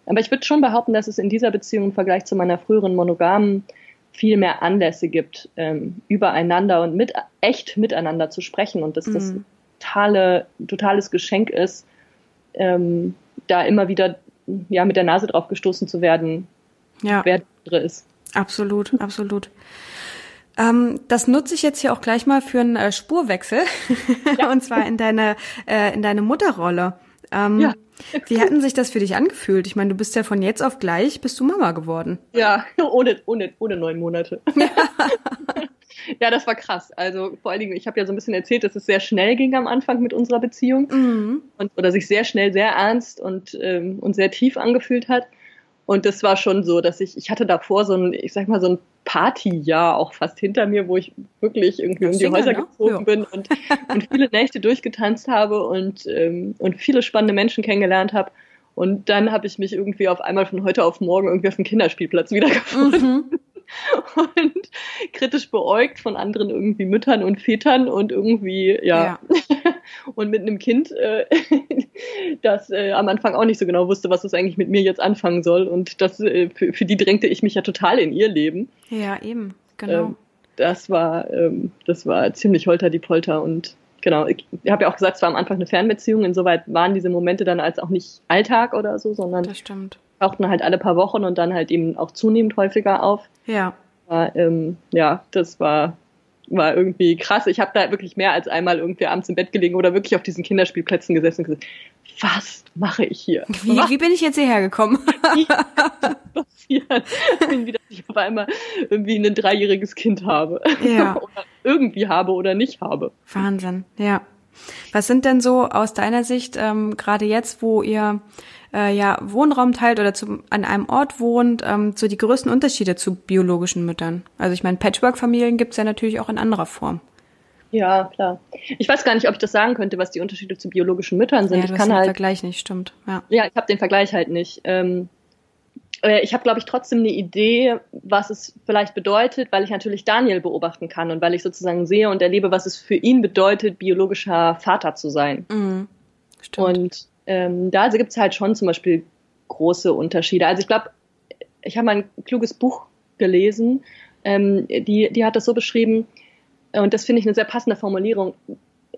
aber ich würde schon behaupten, dass es in dieser Beziehung im Vergleich zu meiner früheren monogamen viel mehr Anlässe gibt, ähm, übereinander und mit echt miteinander zu sprechen und dass mhm. das totale, totales Geschenk ist, ähm, da immer wieder ja, mit der Nase drauf gestoßen zu werden, ja. wer der ist. Absolut, absolut. Ähm, das nutze ich jetzt hier auch gleich mal für einen äh, Spurwechsel. Ja. Und zwar in deine, äh, in deine Mutterrolle. Ähm, ja. Wie hatten sich das für dich angefühlt? Ich meine, du bist ja von jetzt auf gleich, bist du Mama geworden. Ja, ohne, ohne, ohne neun Monate. Ja. ja, das war krass. Also vor allen Dingen, ich habe ja so ein bisschen erzählt, dass es sehr schnell ging am Anfang mit unserer Beziehung mhm. und oder sich sehr schnell sehr ernst und ähm, und sehr tief angefühlt hat. Und das war schon so, dass ich, ich hatte davor so ein, ich sag mal, so ein Partyjahr auch fast hinter mir, wo ich wirklich irgendwie um die Häuser ne? gezogen ja. bin und, und viele Nächte durchgetanzt habe und, ähm, und viele spannende Menschen kennengelernt habe. Und dann habe ich mich irgendwie auf einmal von heute auf morgen irgendwie auf dem Kinderspielplatz wiedergefunden. Mhm. und kritisch beäugt von anderen irgendwie Müttern und Vätern und irgendwie, ja. ja. Und mit einem Kind, äh, das äh, am Anfang auch nicht so genau wusste, was es eigentlich mit mir jetzt anfangen soll. Und das, äh, für, für die drängte ich mich ja total in ihr Leben. Ja, eben, genau. Ähm, das war, ähm, das war ziemlich holter die Polter und genau, ich, habe ja auch gesagt, es war am Anfang eine Fernbeziehung, insoweit waren diese Momente dann als auch nicht Alltag oder so, sondern das stimmt tauchten halt alle paar Wochen und dann halt eben auch zunehmend häufiger auf. Ja. Aber, ähm, ja, das war war irgendwie krass. Ich habe da wirklich mehr als einmal irgendwie abends im Bett gelegen oder wirklich auf diesen Kinderspielplätzen gesessen und gesagt, was mache ich hier? Wie, wie bin ich jetzt hierher gekommen? wie passieren, irgendwie, dass ich auf einmal irgendwie ein dreijähriges Kind habe. Ja. oder irgendwie habe oder nicht habe. Wahnsinn, ja. Was sind denn so aus deiner Sicht, ähm, gerade jetzt, wo ihr äh, ja Wohnraum teilt oder zum, an einem Ort wohnt, ähm, so die größten Unterschiede zu biologischen Müttern? Also ich meine, Patchwork-Familien gibt's ja natürlich auch in anderer Form. Ja, klar. Ich weiß gar nicht, ob ich das sagen könnte, was die Unterschiede zu biologischen Müttern sind. Ja, ich kann den halt, Vergleich nicht, stimmt. Ja, ja ich habe den Vergleich halt nicht. Ähm, äh, ich habe, glaube ich, trotzdem eine Idee, was es vielleicht bedeutet, weil ich natürlich Daniel beobachten kann und weil ich sozusagen sehe und erlebe, was es für ihn bedeutet, biologischer Vater zu sein. Mhm, stimmt. Und ähm, da also gibt es halt schon zum Beispiel große Unterschiede. Also ich glaube, ich habe mal ein kluges Buch gelesen, ähm, die, die hat das so beschrieben, und das finde ich eine sehr passende Formulierung.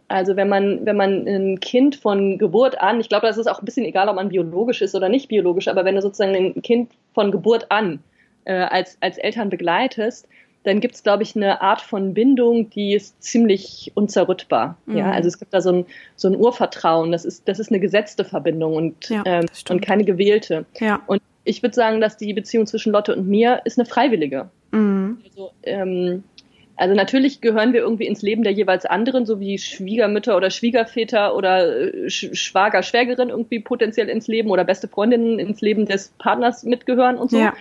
Also wenn man, wenn man ein Kind von Geburt an, ich glaube, das ist auch ein bisschen egal, ob man biologisch ist oder nicht biologisch, aber wenn du sozusagen ein Kind von Geburt an äh, als, als Eltern begleitest, dann gibt es, glaube ich, eine Art von Bindung, die ist ziemlich unzerrüttbar. Mhm. Ja, also es gibt da so ein, so ein Urvertrauen. Das ist, das ist eine gesetzte Verbindung und, ja, ähm, und keine gewählte. Ja. Und ich würde sagen, dass die Beziehung zwischen Lotte und mir ist eine freiwillige. Mhm. Also, ähm, also natürlich gehören wir irgendwie ins Leben der jeweils anderen, so wie Schwiegermütter oder Schwiegerväter oder äh, Schwager, Schwägerin irgendwie potenziell ins Leben oder beste Freundinnen ins Leben des Partners mitgehören und so. Ja.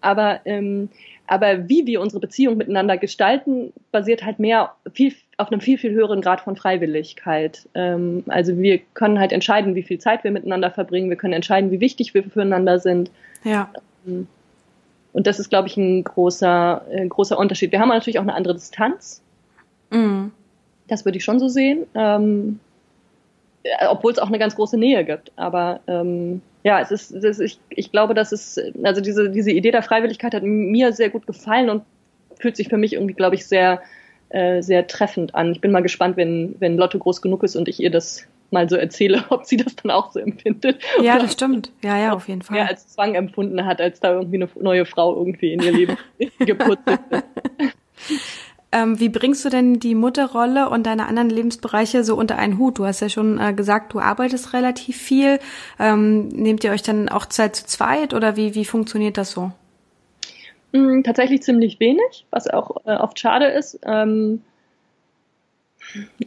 Aber ähm, aber wie wir unsere Beziehung miteinander gestalten, basiert halt mehr viel, auf einem viel, viel höheren Grad von Freiwilligkeit. Ähm, also wir können halt entscheiden, wie viel Zeit wir miteinander verbringen. Wir können entscheiden, wie wichtig wir füreinander sind. Ja. Ähm, und das ist, glaube ich, ein großer, äh, großer Unterschied. Wir haben natürlich auch eine andere Distanz. Mhm. Das würde ich schon so sehen. Ähm, obwohl es auch eine ganz große Nähe gibt. Aber ähm, ja, es ist, es ist ich, ich glaube, dass es, also diese, diese Idee der Freiwilligkeit hat mir sehr gut gefallen und fühlt sich für mich irgendwie, glaube ich, sehr, äh, sehr treffend an. Ich bin mal gespannt, wenn, wenn Lotte groß genug ist und ich ihr das mal so erzähle, ob sie das dann auch so empfindet. Ja, das stimmt. Ja, ja, auf jeden Fall. Mehr als Zwang empfunden hat, als da irgendwie eine neue Frau irgendwie in ihr Leben geputzt ist. Ähm, wie bringst du denn die Mutterrolle und deine anderen Lebensbereiche so unter einen Hut? Du hast ja schon äh, gesagt, du arbeitest relativ viel. Ähm, nehmt ihr euch dann auch Zeit zu zweit oder wie, wie funktioniert das so? Mm, tatsächlich ziemlich wenig, was auch äh, oft schade ist. Ähm,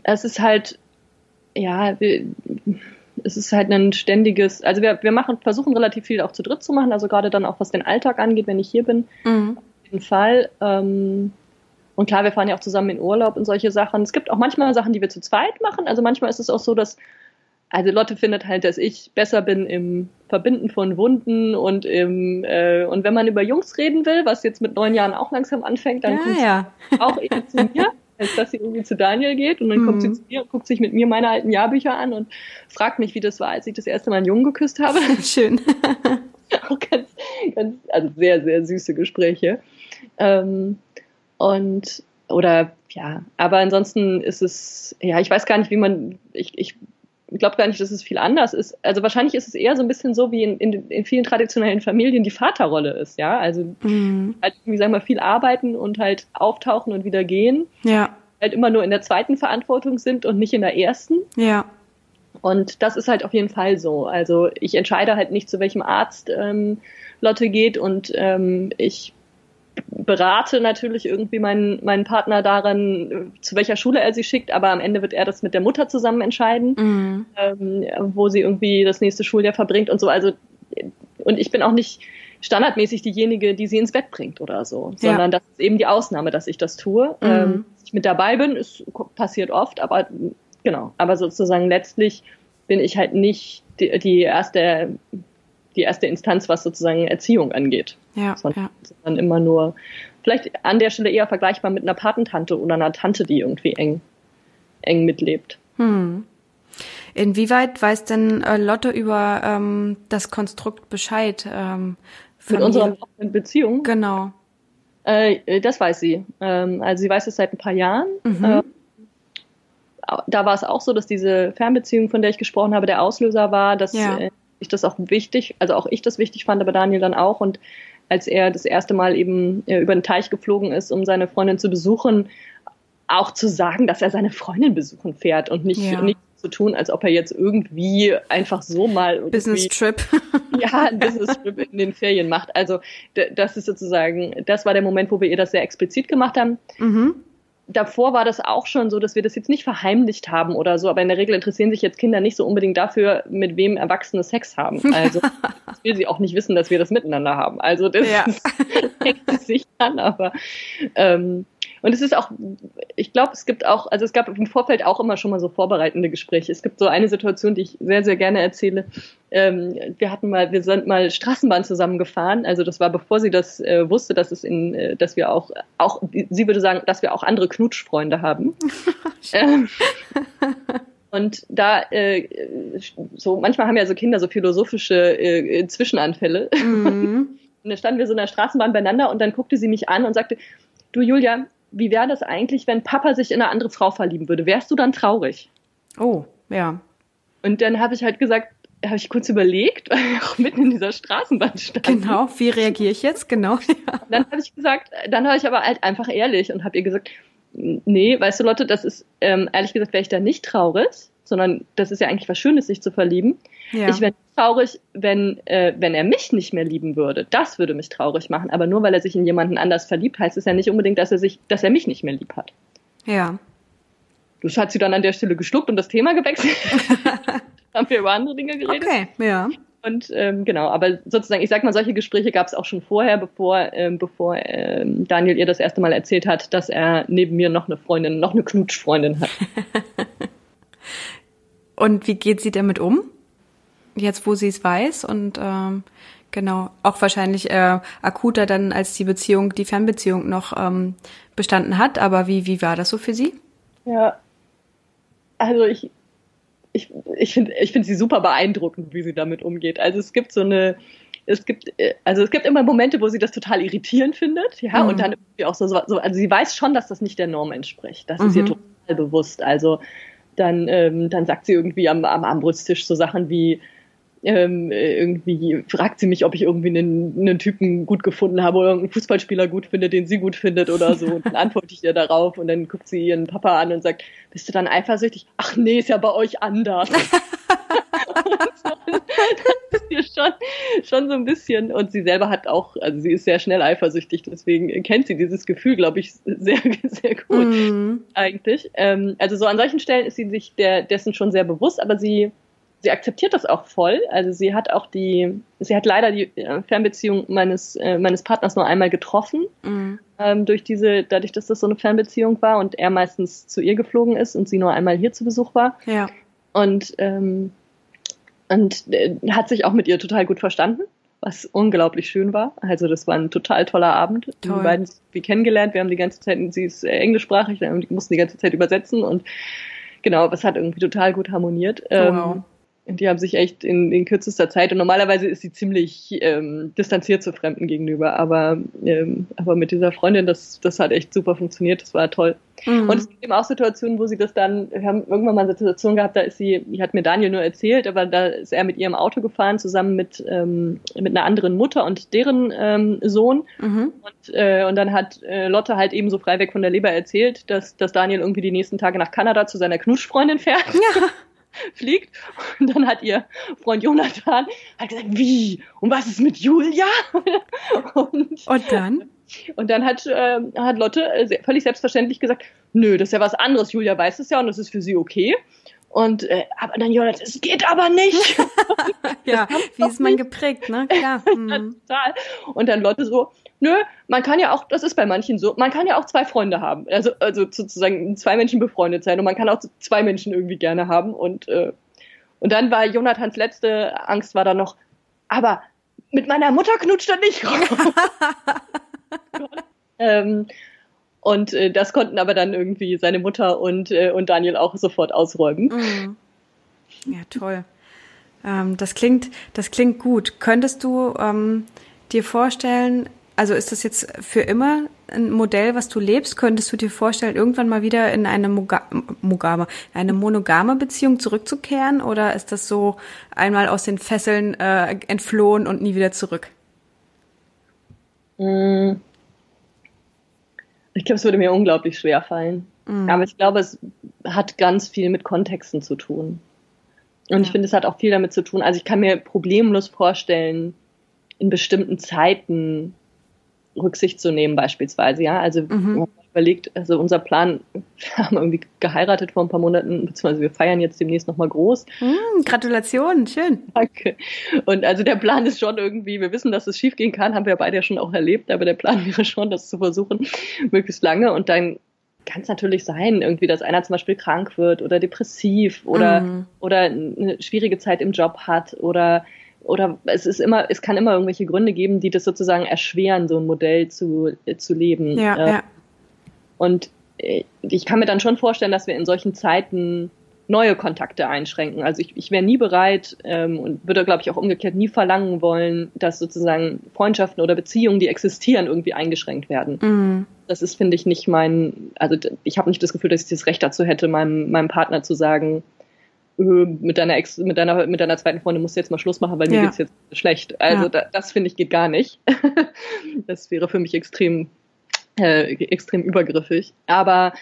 es ist halt, ja, wir, es ist halt ein ständiges, also wir, wir machen, versuchen relativ viel auch zu dritt zu machen, also gerade dann auch was den Alltag angeht, wenn ich hier bin. Mhm. Auf jeden Fall. Ähm, und klar, wir fahren ja auch zusammen in Urlaub und solche Sachen. Es gibt auch manchmal Sachen, die wir zu zweit machen. Also manchmal ist es auch so, dass also Lotte findet halt, dass ich besser bin im Verbinden von Wunden und im äh, und wenn man über Jungs reden will, was jetzt mit neun Jahren auch langsam anfängt, dann ja, kommt ja. sie auch eher zu mir, als dass sie irgendwie zu Daniel geht und dann mhm. kommt sie mhm. zu mir und guckt sich mit mir meine alten Jahrbücher an und fragt mich, wie das war, als ich das erste Mal einen Jungen geküsst habe. Schön. auch ganz, ganz, also sehr, sehr süße Gespräche. Ähm, und oder ja, aber ansonsten ist es, ja, ich weiß gar nicht, wie man, ich, ich glaube gar nicht, dass es viel anders ist. Also wahrscheinlich ist es eher so ein bisschen so, wie in, in, in vielen traditionellen Familien die Vaterrolle ist, ja. Also mhm. halt, wie sagen wir, viel arbeiten und halt auftauchen und wieder gehen. Ja. Halt immer nur in der zweiten Verantwortung sind und nicht in der ersten. Ja. Und das ist halt auf jeden Fall so. Also ich entscheide halt nicht, zu welchem Arzt ähm, Lotte geht und ähm, ich berate natürlich irgendwie meinen, meinen Partner daran, zu welcher Schule er sie schickt, aber am Ende wird er das mit der Mutter zusammen entscheiden, mhm. ähm, wo sie irgendwie das nächste Schuljahr verbringt und so. Also, und ich bin auch nicht standardmäßig diejenige, die sie ins Bett bringt oder so, sondern ja. das ist eben die Ausnahme, dass ich das tue. Mhm. Ähm, dass ich mit dabei bin, ist passiert oft, aber genau. Aber sozusagen letztlich bin ich halt nicht die, die erste die erste Instanz, was sozusagen Erziehung angeht. Ja, sondern, ja. sondern immer nur, vielleicht an der Stelle eher vergleichbar mit einer Patentante oder einer Tante, die irgendwie eng, eng mitlebt. Hm. Inwieweit weiß denn äh, Lotte über ähm, das Konstrukt Bescheid? Ähm, mit unserer Beziehung? Genau. Äh, das weiß sie. Ähm, also sie weiß es seit ein paar Jahren. Mhm. Äh, da war es auch so, dass diese Fernbeziehung, von der ich gesprochen habe, der Auslöser war, dass ja. Ich das auch wichtig, also auch ich das wichtig fand, aber Daniel dann auch. Und als er das erste Mal eben äh, über den Teich geflogen ist, um seine Freundin zu besuchen, auch zu sagen, dass er seine Freundin besuchen fährt und nicht, ja. nicht zu tun, als ob er jetzt irgendwie einfach so mal Business Trip. ja, ein Business Trip in den Ferien macht. Also das ist sozusagen, das war der Moment, wo wir ihr das sehr explizit gemacht haben. Mhm davor war das auch schon so, dass wir das jetzt nicht verheimlicht haben oder so, aber in der Regel interessieren sich jetzt Kinder nicht so unbedingt dafür, mit wem Erwachsene Sex haben. Also das will sie auch nicht wissen, dass wir das miteinander haben. Also das ja. hängt sich an, aber ähm, und es ist auch, ich glaube, es gibt auch, also es gab im Vorfeld auch immer schon mal so vorbereitende Gespräche. Es gibt so eine Situation, die ich sehr, sehr gerne erzähle. Ähm, wir hatten mal, wir sind mal Straßenbahn zusammengefahren. Also das war bevor sie das äh, wusste, dass es in, äh, dass wir auch, auch, sie würde sagen, dass wir auch andere Knutschfreunde haben. ähm, und da, äh, so manchmal haben ja so Kinder so philosophische äh, Zwischenanfälle. Mhm. Und da standen wir so in der Straßenbahn beieinander und dann guckte sie mich an und sagte, du Julia, wie wäre das eigentlich, wenn Papa sich in eine andere Frau verlieben würde? Wärst du dann traurig? Oh, ja. Und dann habe ich halt gesagt, habe ich kurz überlegt, weil wir auch mitten in dieser Straßenbahn standen. Genau, wie reagiere ich jetzt? Genau. Ja. Dann habe ich gesagt, dann habe ich aber halt einfach ehrlich und habe ihr gesagt, nee, weißt du Lotte, das ist, ähm, ehrlich gesagt, wäre ich da nicht traurig, sondern das ist ja eigentlich was Schönes, sich zu verlieben. Ja. Ich wäre traurig, wenn, äh, wenn er mich nicht mehr lieben würde. Das würde mich traurig machen. Aber nur weil er sich in jemanden anders verliebt, heißt es ja nicht unbedingt, dass er sich, dass er mich nicht mehr lieb hat. Ja. Das hat sie dann an der Stelle geschluckt und das Thema gewechselt. haben wir über andere Dinge geredet. Okay, ja. Und ähm, genau, aber sozusagen, ich sag mal, solche Gespräche gab es auch schon vorher, bevor, ähm, bevor ähm, Daniel ihr das erste Mal erzählt hat, dass er neben mir noch eine Freundin, noch eine Knutschfreundin hat. und wie geht sie damit um? Jetzt, wo sie es weiß und ähm, genau, auch wahrscheinlich äh, akuter dann, als die Beziehung, die Fernbeziehung noch ähm, bestanden hat. Aber wie, wie war das so für sie? Ja, also ich, ich, ich finde ich finde sie super beeindruckend, wie sie damit umgeht. Also es gibt so eine, es gibt, äh, also es gibt immer Momente, wo sie das total irritierend findet, ja, mhm. und dann auch so, so, also sie weiß schon, dass das nicht der Norm entspricht. Das mhm. ist ihr mhm. total bewusst. Also dann, ähm, dann sagt sie irgendwie am, am Armbrusttisch so Sachen wie, ähm, irgendwie fragt sie mich, ob ich irgendwie einen, einen Typen gut gefunden habe oder einen Fußballspieler gut finde, den sie gut findet oder so. Und dann antworte ich ihr darauf und dann guckt sie ihren Papa an und sagt, bist du dann eifersüchtig? Ach nee, ist ja bei euch anders. das ist ihr schon, schon so ein bisschen. Und sie selber hat auch, also sie ist sehr schnell eifersüchtig, deswegen kennt sie dieses Gefühl, glaube ich, sehr, sehr gut mm. eigentlich. Ähm, also so an solchen Stellen ist sie sich der, dessen schon sehr bewusst, aber sie sie akzeptiert das auch voll. Also sie hat auch die, sie hat leider die äh, Fernbeziehung meines äh, meines Partners nur einmal getroffen mhm. ähm, durch diese, dadurch, dass das so eine Fernbeziehung war und er meistens zu ihr geflogen ist und sie nur einmal hier zu Besuch war. Ja. Und ähm, und äh, hat sich auch mit ihr total gut verstanden, was unglaublich schön war. Also das war ein total toller Abend. Toll. Die beiden wie kennengelernt. Wir haben die ganze Zeit, sie ist äh, englischsprachig, wir mussten die ganze Zeit übersetzen und genau, es hat irgendwie total gut harmoniert. Wow. Die haben sich echt in, in kürzester Zeit und normalerweise ist sie ziemlich ähm, distanziert zu Fremden gegenüber, aber, ähm, aber mit dieser Freundin, das, das hat echt super funktioniert, das war toll. Mhm. Und es gibt eben auch Situationen, wo sie das dann, wir haben irgendwann mal eine Situation gehabt, da ist sie, die hat mir Daniel nur erzählt, aber da ist er mit ihrem Auto gefahren, zusammen mit, ähm, mit einer anderen Mutter und deren ähm, Sohn. Mhm. Und, äh, und dann hat äh, Lotte halt eben so frei weg von der Leber erzählt, dass, dass Daniel irgendwie die nächsten Tage nach Kanada zu seiner Knutschfreundin fährt. Ja. fliegt. Und dann hat ihr Freund Jonathan hat gesagt, wie? Und was ist mit Julia? und, und dann? Und dann hat, äh, hat Lotte äh, völlig selbstverständlich gesagt, nö, das ist ja was anderes. Julia weiß es ja und das ist für sie okay. Und äh, aber dann Jonathan, es geht aber nicht. ja, wie ist man geprägt, ne? Klar. Mhm. Total. Und dann Lotte so, nö, man kann ja auch, das ist bei manchen so, man kann ja auch zwei Freunde haben. Also, also sozusagen zwei Menschen befreundet sein und man kann auch zwei Menschen irgendwie gerne haben. Und, äh, und dann war Jonathans letzte Angst war dann noch, aber mit meiner Mutter knutscht er nicht. ähm, und äh, das konnten aber dann irgendwie seine Mutter und, äh, und Daniel auch sofort ausräumen. Mhm. Ja, toll. Ähm, das klingt, das klingt gut. Könntest du ähm, dir vorstellen, also ist das jetzt für immer ein Modell, was du lebst? Könntest du dir vorstellen, irgendwann mal wieder in eine Moga Mogame, eine monogame Beziehung zurückzukehren? Oder ist das so einmal aus den Fesseln äh, entflohen und nie wieder zurück? Mm. Ich glaube, es würde mir unglaublich schwer fallen. Mm. Aber ich glaube, es hat ganz viel mit Kontexten zu tun. Und ja. ich finde, es hat auch viel damit zu tun. Also ich kann mir problemlos vorstellen, in bestimmten Zeiten Rücksicht zu nehmen beispielsweise, ja. Also mhm. überlegt, also unser Plan, wir haben irgendwie geheiratet vor ein paar Monaten, beziehungsweise wir feiern jetzt demnächst nochmal groß. Mm, Gratulation, schön. Danke. Und also der Plan ist schon irgendwie, wir wissen, dass es schiefgehen kann, haben wir beide ja schon auch erlebt, aber der Plan wäre schon, das zu versuchen, möglichst lange und dann kann es natürlich sein, irgendwie, dass einer zum Beispiel krank wird oder depressiv oder, mhm. oder eine schwierige Zeit im Job hat oder oder es ist immer, es kann immer irgendwelche Gründe geben, die das sozusagen erschweren, so ein Modell zu, zu leben. Ja, äh, ja. Und äh, ich kann mir dann schon vorstellen, dass wir in solchen Zeiten neue Kontakte einschränken. Also ich, ich wäre nie bereit ähm, und würde, glaube ich, auch umgekehrt nie verlangen wollen, dass sozusagen Freundschaften oder Beziehungen, die existieren, irgendwie eingeschränkt werden. Mhm. Das ist, finde ich, nicht mein, also ich habe nicht das Gefühl, dass ich das Recht dazu hätte, meinem, meinem Partner zu sagen, mit deiner Ex, mit deiner, mit deiner zweiten Freundin musst du jetzt mal Schluss machen, weil mir ja. geht's jetzt schlecht. Also ja. da, das finde ich geht gar nicht. das wäre für mich extrem, äh, extrem übergriffig. Aber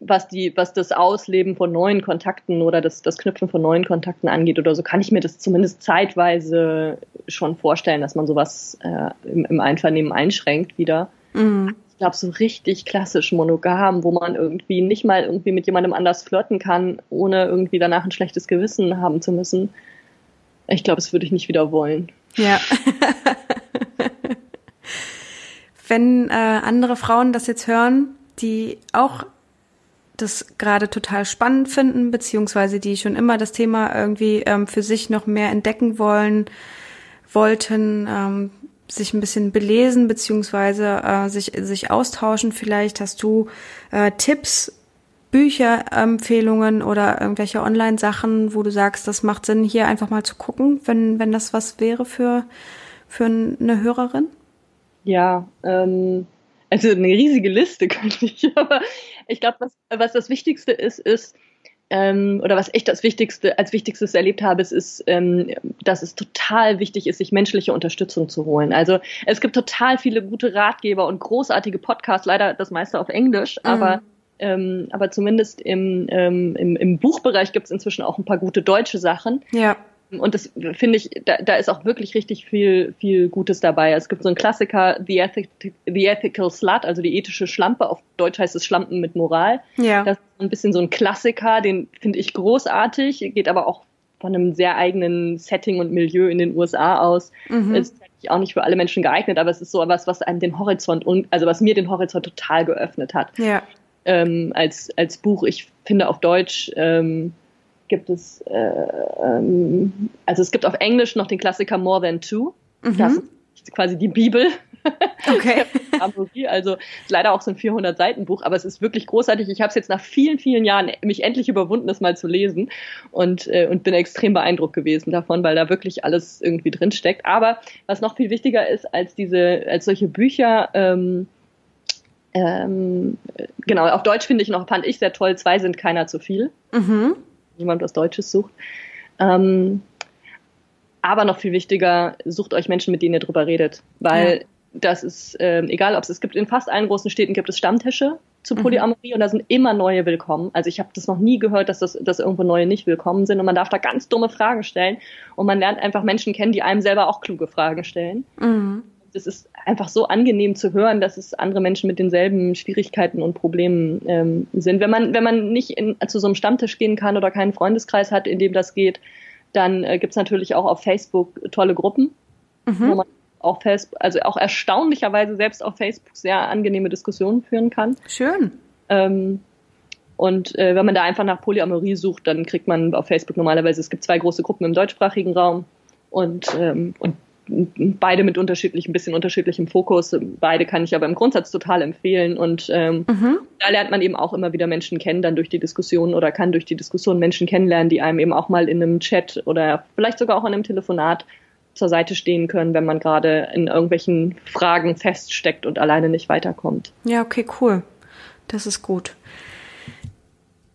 was die, was das Ausleben von neuen Kontakten oder das, das Knüpfen von neuen Kontakten angeht oder so, kann ich mir das zumindest zeitweise schon vorstellen, dass man sowas äh, im, im Einvernehmen einschränkt wieder. Mhm glaube, so richtig klassisch monogam, wo man irgendwie nicht mal irgendwie mit jemandem anders flirten kann, ohne irgendwie danach ein schlechtes Gewissen haben zu müssen. Ich glaube, das würde ich nicht wieder wollen. Ja. Wenn äh, andere Frauen das jetzt hören, die auch das gerade total spannend finden, beziehungsweise die schon immer das Thema irgendwie ähm, für sich noch mehr entdecken wollen, wollten, ähm, sich ein bisschen belesen beziehungsweise äh, sich sich austauschen. Vielleicht hast du äh, Tipps, Bücher, Empfehlungen oder irgendwelche Online-Sachen, wo du sagst, das macht Sinn, hier einfach mal zu gucken, wenn wenn das was wäre für für eine Hörerin. Ja, ähm, also eine riesige Liste könnte ich, aber ich glaube, was was das Wichtigste ist, ist ähm, oder was ich das Wichtigste, als Wichtigstes erlebt habe, ist, ist ähm, dass es total wichtig ist, sich menschliche Unterstützung zu holen. Also es gibt total viele gute Ratgeber und großartige Podcasts, leider das meiste auf Englisch, mhm. aber ähm, aber zumindest im, ähm, im, im Buchbereich gibt es inzwischen auch ein paar gute deutsche Sachen. Ja. Und das finde ich, da, da ist auch wirklich richtig viel, viel Gutes dabei. Es gibt so einen Klassiker, The, Ethic, The Ethical Slut, also die ethische Schlampe. Auf Deutsch heißt es Schlampen mit Moral. Ja. Das ist ein bisschen so ein Klassiker, den finde ich großartig, geht aber auch von einem sehr eigenen Setting und Milieu in den USA aus. Mhm. Ist auch nicht für alle Menschen geeignet, aber es ist so was, was einem den Horizont also was mir den Horizont total geöffnet hat. Ja. Ähm, als als Buch. Ich finde auf Deutsch ähm, gibt es, äh, ähm, also es gibt auf Englisch noch den Klassiker More Than Two. Mhm. Das ist quasi die Bibel. Okay. Also leider auch so ein 400 Seiten Buch, aber es ist wirklich großartig. Ich habe es jetzt nach vielen, vielen Jahren mich endlich überwunden, das mal zu lesen und, äh, und bin extrem beeindruckt gewesen davon, weil da wirklich alles irgendwie drin steckt. Aber was noch viel wichtiger ist als diese, als solche Bücher, ähm, ähm, genau, auf Deutsch finde ich noch, fand ich sehr toll, zwei sind keiner zu viel. Mhm. Jemand was Deutsches sucht. Ähm, aber noch viel wichtiger, sucht euch Menschen, mit denen ihr drüber redet. Weil ja. das ist, ähm, egal ob es, es gibt in fast allen großen Städten gibt es Stammtische zu mhm. Polyamorie mhm. und da sind immer neue willkommen. Also ich habe das noch nie gehört, dass, das, dass irgendwo neue nicht willkommen sind und man darf da ganz dumme Fragen stellen und man lernt einfach Menschen kennen, die einem selber auch kluge Fragen stellen. Mhm. Das ist einfach so angenehm zu hören, dass es andere Menschen mit denselben Schwierigkeiten und Problemen ähm, sind. Wenn man, wenn man nicht in, zu so einem Stammtisch gehen kann oder keinen Freundeskreis hat, in dem das geht, dann äh, gibt es natürlich auch auf Facebook tolle Gruppen, mhm. wo man auch Facebook, also auch erstaunlicherweise selbst auf Facebook sehr angenehme Diskussionen führen kann. Schön. Ähm, und äh, wenn man da einfach nach Polyamorie sucht, dann kriegt man auf Facebook normalerweise, es gibt zwei große Gruppen im deutschsprachigen Raum und, ähm, und beide mit unterschiedlich, ein bisschen unterschiedlichem Fokus. Beide kann ich aber im Grundsatz total empfehlen. Und ähm, mhm. da lernt man eben auch immer wieder Menschen kennen, dann durch die Diskussion oder kann durch die Diskussion Menschen kennenlernen, die einem eben auch mal in einem Chat oder vielleicht sogar auch in einem Telefonat zur Seite stehen können, wenn man gerade in irgendwelchen Fragen feststeckt und alleine nicht weiterkommt. Ja, okay, cool. Das ist gut.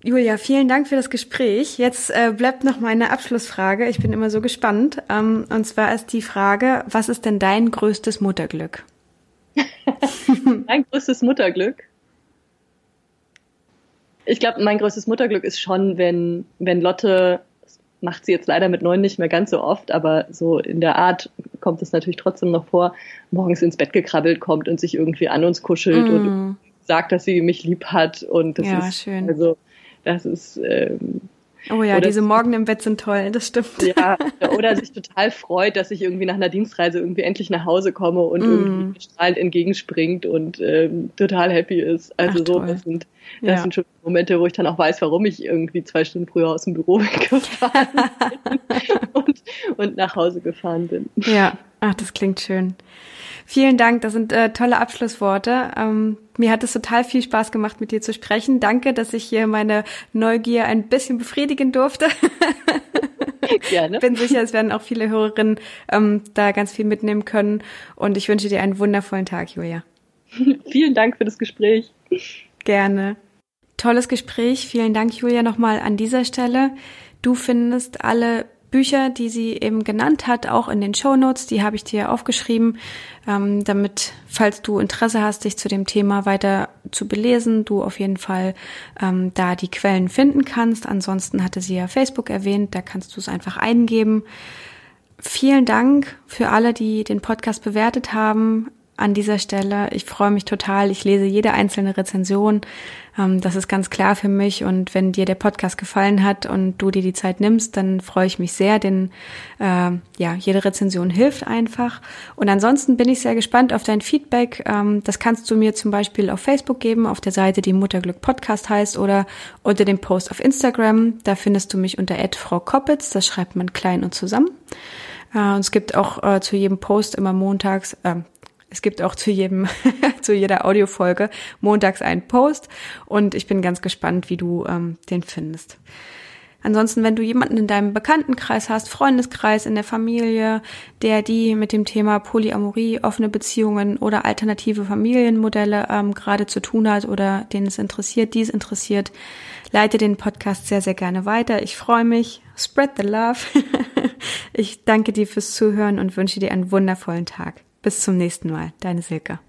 Julia, vielen Dank für das Gespräch. Jetzt äh, bleibt noch meine Abschlussfrage. Ich bin immer so gespannt. Ähm, und zwar ist die Frage, was ist denn dein größtes Mutterglück? mein größtes Mutterglück? Ich glaube, mein größtes Mutterglück ist schon, wenn, wenn Lotte, macht sie jetzt leider mit neun nicht mehr ganz so oft, aber so in der Art kommt es natürlich trotzdem noch vor, morgens ins Bett gekrabbelt kommt und sich irgendwie an uns kuschelt mm. und sagt, dass sie mich lieb hat. Und das ja, ist schön. also das ist ähm, Oh ja, diese Morgen im Bett sind toll, das stimmt. Ja, oder sich total freut, dass ich irgendwie nach einer Dienstreise irgendwie endlich nach Hause komme und mm. irgendwie strahlend entgegenspringt und ähm, total happy ist. Also Ach, so, das sind, das ja. sind schon Momente, wo ich dann auch weiß, warum ich irgendwie zwei Stunden früher aus dem Büro weggefahren bin und, und nach Hause gefahren bin. Ja, ach, das klingt schön. Vielen Dank, das sind äh, tolle Abschlussworte. Ähm, mir hat es total viel Spaß gemacht, mit dir zu sprechen. Danke, dass ich hier meine Neugier ein bisschen befriedigen durfte. Gerne. Bin sicher, es werden auch viele Hörerinnen ähm, da ganz viel mitnehmen können. Und ich wünsche dir einen wundervollen Tag, Julia. Vielen Dank für das Gespräch. Gerne. Tolles Gespräch. Vielen Dank, Julia, nochmal an dieser Stelle. Du findest alle Bücher, die sie eben genannt hat, auch in den Show Notes. Die habe ich dir aufgeschrieben, ähm, damit, falls du Interesse hast, dich zu dem Thema weiter zu belesen, du auf jeden Fall ähm, da die Quellen finden kannst. Ansonsten hatte sie ja Facebook erwähnt, da kannst du es einfach eingeben. Vielen Dank für alle, die den Podcast bewertet haben an dieser Stelle. Ich freue mich total. Ich lese jede einzelne Rezension. Ähm, das ist ganz klar für mich. Und wenn dir der Podcast gefallen hat und du dir die Zeit nimmst, dann freue ich mich sehr, denn äh, ja, jede Rezension hilft einfach. Und ansonsten bin ich sehr gespannt auf dein Feedback. Ähm, das kannst du mir zum Beispiel auf Facebook geben, auf der Seite, die Mutterglück Podcast heißt, oder unter dem Post auf Instagram. Da findest du mich unter Frau Koppitz. Das schreibt man klein und zusammen. Äh, und es gibt auch äh, zu jedem Post immer montags, äh, es gibt auch zu jedem, zu jeder Audiofolge montags einen Post und ich bin ganz gespannt, wie du ähm, den findest. Ansonsten, wenn du jemanden in deinem Bekanntenkreis hast, Freundeskreis, in der Familie, der die mit dem Thema Polyamorie, offene Beziehungen oder alternative Familienmodelle ähm, gerade zu tun hat oder den es interessiert, dies interessiert, leite den Podcast sehr, sehr gerne weiter. Ich freue mich. Spread the love. ich danke dir fürs Zuhören und wünsche dir einen wundervollen Tag. Bis zum nächsten Mal. Deine Silke.